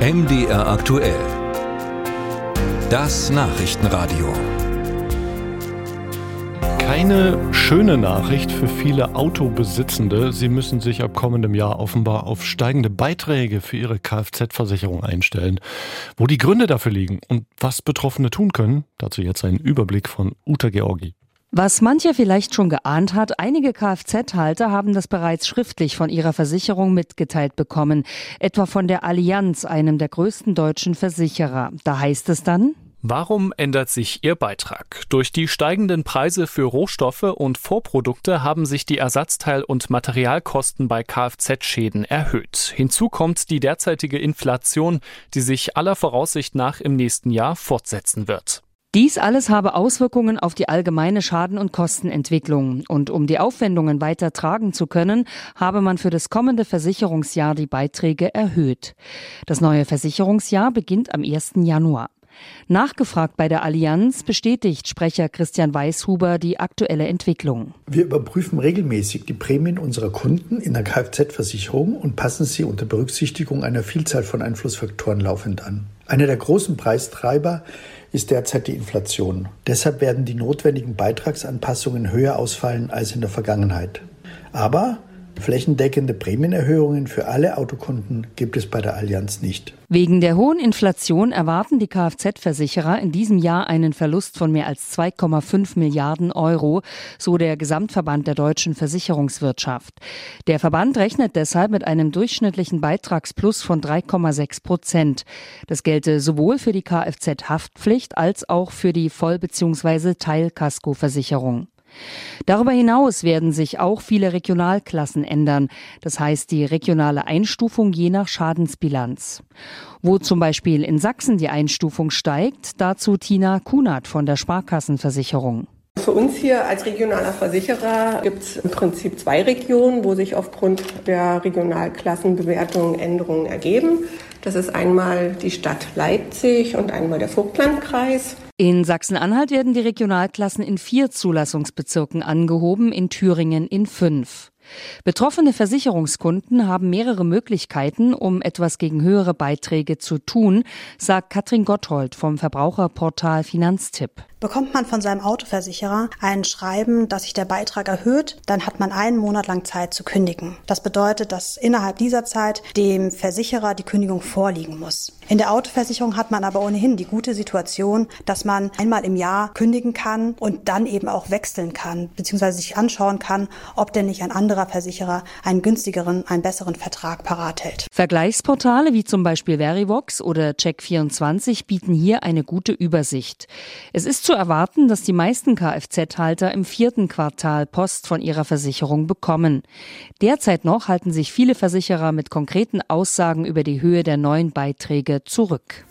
MDR aktuell. Das Nachrichtenradio. Keine schöne Nachricht für viele Autobesitzende. Sie müssen sich ab kommendem Jahr offenbar auf steigende Beiträge für ihre Kfz-Versicherung einstellen. Wo die Gründe dafür liegen und was Betroffene tun können, dazu jetzt ein Überblick von Uta Georgi. Was mancher vielleicht schon geahnt hat, einige Kfz-Halter haben das bereits schriftlich von ihrer Versicherung mitgeteilt bekommen, etwa von der Allianz, einem der größten deutschen Versicherer. Da heißt es dann, Warum ändert sich Ihr Beitrag? Durch die steigenden Preise für Rohstoffe und Vorprodukte haben sich die Ersatzteil- und Materialkosten bei Kfz-Schäden erhöht. Hinzu kommt die derzeitige Inflation, die sich aller Voraussicht nach im nächsten Jahr fortsetzen wird. Dies alles habe Auswirkungen auf die allgemeine Schaden- und Kostenentwicklung. Und um die Aufwendungen weiter tragen zu können, habe man für das kommende Versicherungsjahr die Beiträge erhöht. Das neue Versicherungsjahr beginnt am 1. Januar. Nachgefragt bei der Allianz bestätigt Sprecher Christian Weishuber die aktuelle Entwicklung. Wir überprüfen regelmäßig die Prämien unserer Kunden in der Kfz-Versicherung und passen sie unter Berücksichtigung einer Vielzahl von Einflussfaktoren laufend an. Einer der großen Preistreiber ist derzeit die Inflation. Deshalb werden die notwendigen Beitragsanpassungen höher ausfallen als in der Vergangenheit. Aber Flächendeckende Prämienerhöhungen für alle Autokunden gibt es bei der Allianz nicht. Wegen der hohen Inflation erwarten die Kfz-Versicherer in diesem Jahr einen Verlust von mehr als 2,5 Milliarden Euro, so der Gesamtverband der deutschen Versicherungswirtschaft. Der Verband rechnet deshalb mit einem durchschnittlichen Beitragsplus von 3,6 Prozent. Das gelte sowohl für die Kfz-Haftpflicht als auch für die Voll- bzw. Teilkaskoversicherung. Darüber hinaus werden sich auch viele Regionalklassen ändern, das heißt die regionale Einstufung je nach Schadensbilanz. Wo zum Beispiel in Sachsen die Einstufung steigt, dazu Tina Kunert von der Sparkassenversicherung. Für uns hier als regionaler Versicherer gibt es im Prinzip zwei Regionen, wo sich aufgrund der Regionalklassenbewertung Änderungen ergeben. Das ist einmal die Stadt Leipzig und einmal der Vogtlandkreis. In Sachsen-Anhalt werden die Regionalklassen in vier Zulassungsbezirken angehoben, in Thüringen in fünf. Betroffene Versicherungskunden haben mehrere Möglichkeiten, um etwas gegen höhere Beiträge zu tun, sagt Katrin Gotthold vom Verbraucherportal Finanztipp. Bekommt man von seinem Autoversicherer ein Schreiben, dass sich der Beitrag erhöht, dann hat man einen Monat lang Zeit zu kündigen. Das bedeutet, dass innerhalb dieser Zeit dem Versicherer die Kündigung vorliegen muss. In der Autoversicherung hat man aber ohnehin die gute Situation, dass man einmal im Jahr kündigen kann und dann eben auch wechseln kann, beziehungsweise sich anschauen kann, ob denn nicht ein anderer Versicherer einen günstigeren, einen besseren Vertrag parat hält. Vergleichsportale wie zum Beispiel Verivox oder Check24 bieten hier eine gute Übersicht. Es ist zu erwarten, dass die meisten Kfz-Halter im vierten Quartal Post von ihrer Versicherung bekommen. Derzeit noch halten sich viele Versicherer mit konkreten Aussagen über die Höhe der neuen Beiträge zurück.